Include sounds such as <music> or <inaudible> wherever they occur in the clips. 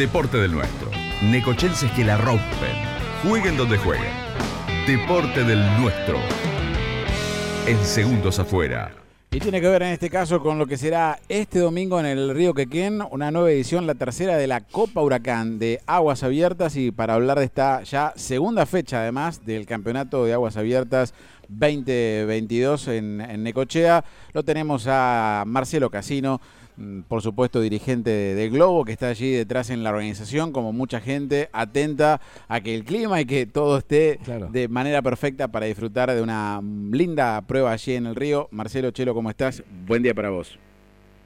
Deporte del nuestro. Necochenses que la rompen. Jueguen donde jueguen. Deporte del nuestro. En segundos afuera. Y tiene que ver en este caso con lo que será este domingo en el Río Quequén, una nueva edición, la tercera de la Copa Huracán de Aguas Abiertas. Y para hablar de esta ya segunda fecha, además, del Campeonato de Aguas Abiertas 2022 en, en Necochea, lo tenemos a Marcelo Casino por supuesto, dirigente de, Globo, que está allí detrás en la organización, como mucha gente, atenta a que el clima y que todo esté de manera perfecta para disfrutar de una linda prueba allí en el río. Marcelo Chelo, ¿cómo estás? Buen día para vos.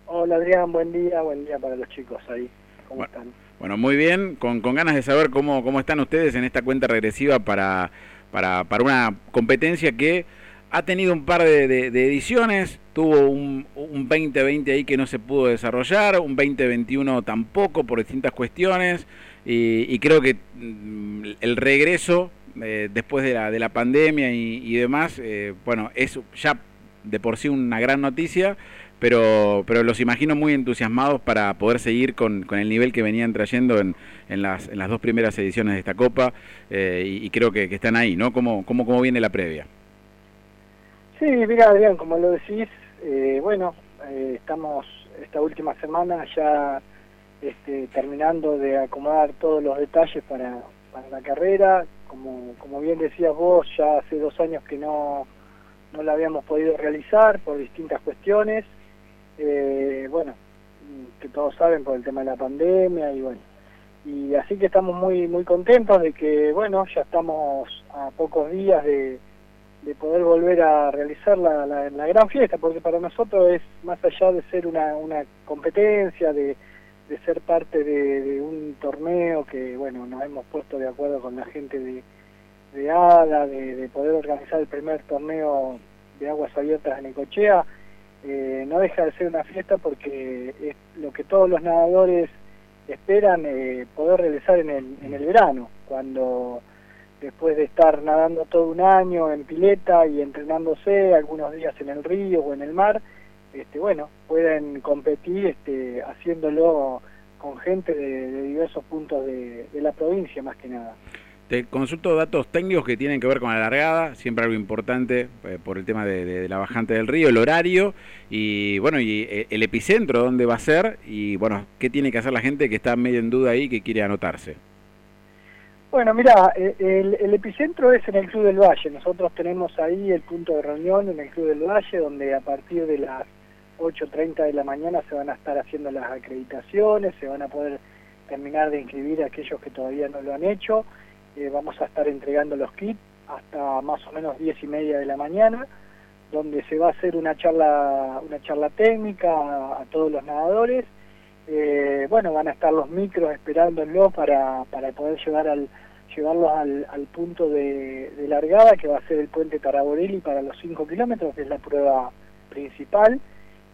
Hola Adrián, buen día, buen día para los chicos ahí. ¿Cómo están? Bueno, muy bien, con, ganas de saber cómo, cómo están ustedes en esta cuenta regresiva para, para, para una competencia que ha tenido un par de, ediciones, tuvo un, 2020 ahí que no se pudo desarrollar, un 2021 tampoco por distintas cuestiones, y, creo que mm, el regreso eh, después de la, de la pandemia y, demás, eh, bueno, es ya de por sí una gran noticia, pero, pero los imagino muy entusiasmados para poder seguir con, el nivel que venían trayendo en, en, las, las dos primeras ediciones de esta Copa, eh, y, creo que, están ahí, ¿no? ¿Cómo, cómo, cómo viene la previa? Sí, mira Adrián, como lo decís, eh, bueno, eh, estamos esta última semana ya este, terminando de acomodar todos los detalles para, para la carrera. Como, como bien decías vos, ya hace dos años que no, no la habíamos podido realizar por distintas cuestiones. Eh, bueno, que todos saben por el tema de la pandemia y bueno. Y así que estamos muy muy contentos de que, bueno, ya estamos a pocos días de de poder volver a realizar la, la, gran fiesta, porque para nosotros es más allá de ser una, una competencia, de, de ser parte de, un torneo que, bueno, nos hemos puesto de acuerdo con la gente de, de ADA, de, poder organizar el primer torneo de aguas abiertas en Ecochea, eh, no deja de ser una fiesta porque es lo que todos los nadadores esperan eh, poder realizar en el, en el verano, cuando después de estar nadando todo un año en pileta y entrenándose algunos días en el río o en el mar, este, bueno, pueden competir este, haciéndolo con gente de, diversos puntos de, la provincia más que nada. Te consulto datos técnicos que tienen que ver con la largada, siempre algo importante eh, por el tema de, la bajante del río, el horario y bueno, y eh, el epicentro, dónde va a ser y bueno, qué tiene que hacer la gente que está medio en duda ahí que quiere anotarse. Bueno, mira, eh, el, epicentro es en el Club del Valle. Nosotros tenemos ahí el punto de reunión en el Club del Valle, donde a partir de las 8.30 de la mañana se van a estar haciendo las acreditaciones, se van a poder terminar de inscribir a aquellos que todavía no lo han hecho. Eh, vamos a estar entregando los kits hasta más o menos 10 y media de la mañana, donde se va a hacer una charla, una charla técnica a todos los nadadores eh, bueno, van a estar los micros esperándolo para, para poder llevar al, llevarlos al, al punto de, largada, que va a ser el puente Taraborelli para los 5 kilómetros, que es la prueba principal,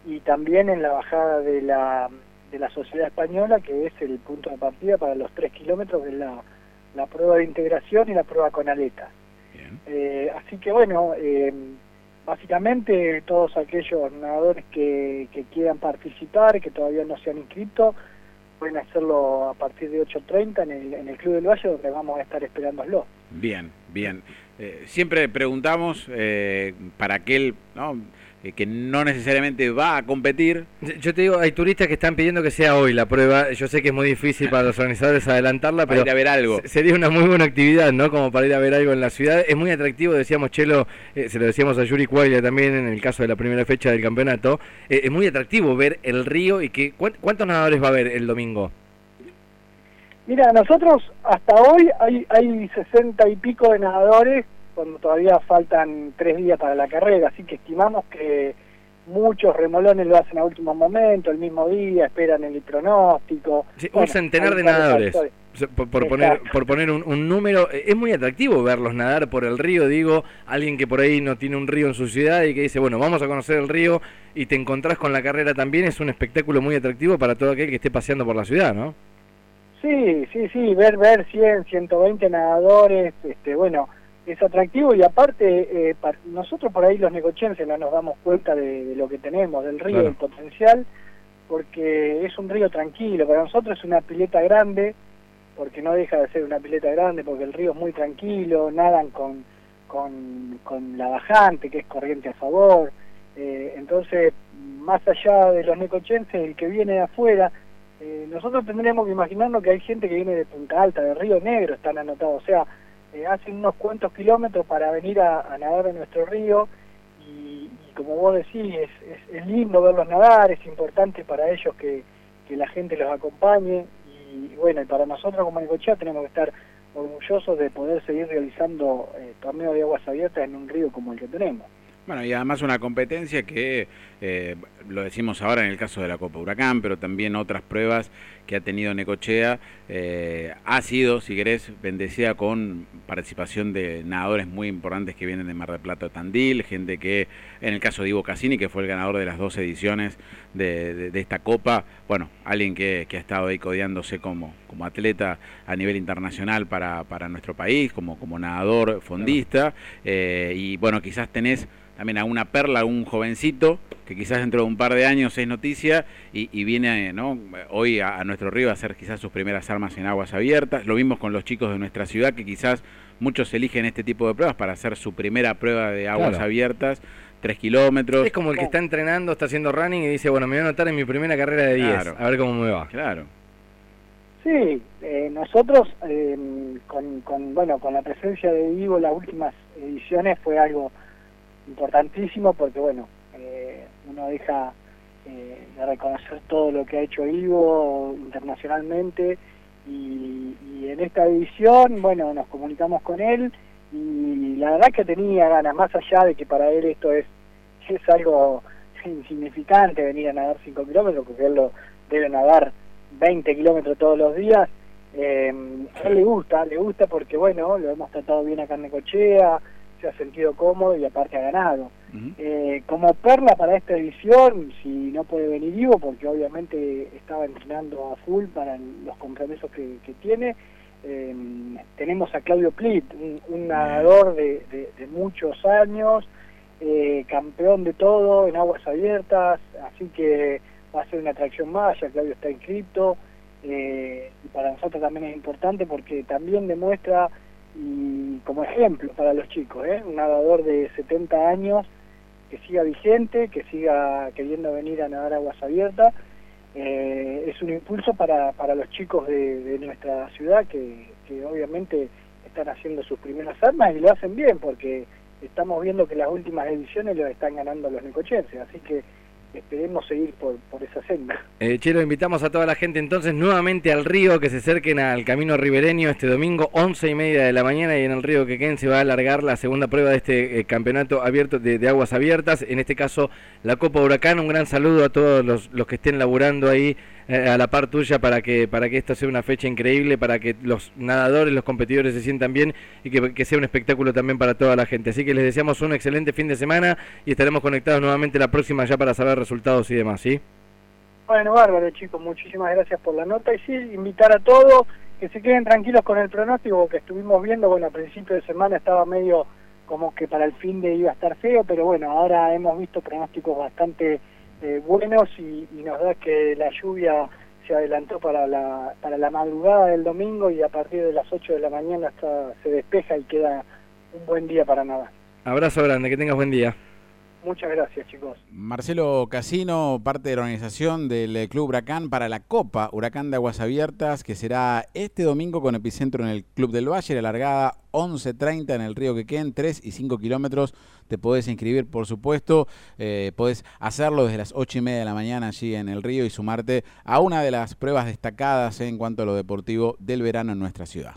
y también en la bajada de la, de la Sociedad Española, que es el punto de partida para los 3 kilómetros, de la, la prueba de integración y la prueba con aletas. Eh, así que bueno, eh, básicamente todos aquellos nadadores que, quieran participar, que todavía no se han inscrito, pueden hacerlo a partir de 8.30 en el, en el Club del Valle, donde vamos a estar esperándolo. Bien, bien. Eh, siempre preguntamos eh, para aquel... ¿no? Eh, que no necesariamente va a competir. Yo te digo, hay turistas que están pidiendo que sea hoy la prueba. Yo sé que es muy difícil para los organizadores adelantarla, <laughs> pero ir a ver algo. sería una muy buena actividad, ¿no? Como para ir a ver algo en la ciudad. Es muy atractivo, decíamos Chelo, eh, se lo decíamos a Yuri Cuaya también en el caso de la primera fecha del campeonato. Eh, es muy atractivo ver el río y que ¿cuántos nadadores va a haber el domingo? Mira, nosotros hasta hoy hay, hay 60 y pico de nadadores cuando todavía faltan tres días para la carrera, así que estimamos que muchos remolones lo hacen a último momento, el mismo día, esperan el pronóstico. un centenar de nadadores. Por, poner, por poner un, número, es muy atractivo verlos nadar por el río, digo, alguien que por ahí no tiene un río en su ciudad y que dice, bueno, vamos a conocer el río y te encontrás con la carrera también, es un espectáculo muy atractivo para todo aquel que esté paseando por la ciudad, ¿no? Sí, sí, sí, ver, ver 100, 120 nadadores, este, bueno, es atractivo y aparte eh, nosotros por ahí los negochenses no nos damos cuenta de, lo que tenemos, del río, del potencial, porque es un río tranquilo, para nosotros es una pileta grande, porque no deja de ser una pileta grande, porque el río es muy tranquilo, nadan con, con, con la bajante, que es corriente a favor, eh, entonces, más allá de los necochenses, el que viene de afuera, eh, nosotros tendríamos que imaginarnos que hay gente que viene de Punta Alta, de Río Negro, están anotados, o sea, eh, hacen unos cuantos kilómetros para venir a, nadar en nuestro río y, como vos decís, es, es, lindo verlos nadar, es importante para ellos que, que la gente los acompañe y, bueno, y para nosotros como Necochea tenemos que estar orgullosos de poder seguir realizando torneos de aguas abiertas en un río como el que tenemos. Bueno, y además una competencia que, eh, lo decimos ahora en el caso de la Copa Huracán, pero también otras pruebas que ha tenido Necochea, eh, ha sido, si querés, bendecida con participación de nadadores muy importantes que vienen de Mar del Plata Tandil, gente que, en el caso de Ivo Cassini, que fue el ganador de las dos ediciones de, esta Copa, bueno, alguien que, ha estado ahí codeándose como, como atleta a nivel internacional para, para nuestro país, como, como nadador fondista, eh, y bueno, quizás tenés también a una perla, a un jovencito, que quizás dentro de un par de años es noticia y, viene ¿no? hoy a, nuestro río a hacer quizás sus primeras armas en aguas abiertas. Lo vimos con los chicos de nuestra ciudad, que quizás muchos eligen este tipo de pruebas para hacer su primera prueba de aguas abiertas. Tres kilómetros. Es como el que está entrenando, está haciendo running y dice, bueno, me voy a anotar en mi primera carrera de 10, a ver cómo me va. Claro. Sí, eh, nosotros eh, con, con, bueno, con la presencia de Ivo las últimas ediciones fue algo importantísimo porque, bueno, eh, uno deja eh, de reconocer todo lo que ha hecho Ivo internacionalmente y, en esta edición, bueno, nos comunicamos con él y la verdad que tenía ganas, más allá de que para él esto es, es algo insignificante venir a nadar 5 kilómetros, porque él lo debe nadar 20 kilómetros todos los días, eh, a él le gusta, le gusta porque bueno, lo hemos tratado bien acá en Necochea, se ha sentido cómodo y aparte ha ganado. Eh, como perla para esta edición, si no puede venir vivo, porque obviamente estaba entrenando a full para los compromisos que, tiene, eh, tenemos a Claudio Plit, un, nadador de, muchos años, eh, campeón de todo en aguas abiertas, así que va a ser una atracción más, ya Claudio está inscrito, y para nosotros también es importante porque también demuestra y como ejemplo para los chicos, ¿eh? un nadador de 70 años que siga vigente, que siga queriendo venir a nadar aguas abiertas, eh, es un impulso para, para los chicos de, nuestra ciudad que, obviamente están haciendo sus primeras armas y lo hacen bien porque estamos viendo que las últimas ediciones lo están ganando los necochenses, así que esperemos seguir por, por esa senda. Eh, Chelo, invitamos a toda la gente entonces nuevamente al río, que se acerquen al camino ribereño este domingo, once y media de la mañana, y en el río Quequén se va a alargar la segunda prueba de este eh, campeonato abierto de, aguas abiertas, en este caso la Copa Huracán. Un gran saludo a todos los, los que estén laburando ahí a la par tuya para que, para que esta sea una fecha increíble, para que los nadadores, los competidores se sientan bien y que, que sea un espectáculo también para toda la gente. Así que les deseamos un excelente fin de semana y estaremos conectados nuevamente la próxima ya para saber resultados y demás, ¿sí? Bueno, bárbaro chicos, muchísimas gracias por la nota y sí, invitar a todos que se queden tranquilos con el pronóstico que estuvimos viendo, bueno, a principio de semana estaba medio como que para el fin de iba a estar feo, pero bueno, ahora hemos visto pronósticos bastante eh, buenos y, nos da que la lluvia se adelantó para la, para la madrugada del domingo y a partir de las 8 de la mañana hasta se despeja y queda un buen día para nada. Abrazo grande, que tengas buen día. Muchas gracias, chicos. Marcelo Casino, parte de la organización del eh, Club Huracán para la Copa Huracán de Aguas Abiertas, que será este domingo con epicentro en el Club del Valle, la largada 11.30 en el río Quequén, 3 y 5 kilómetros. Te podés inscribir, por supuesto. Eh, podés hacerlo desde las 8 y media de la mañana allí en el río y sumarte a una de las pruebas destacadas en cuanto a lo deportivo del verano en nuestra ciudad.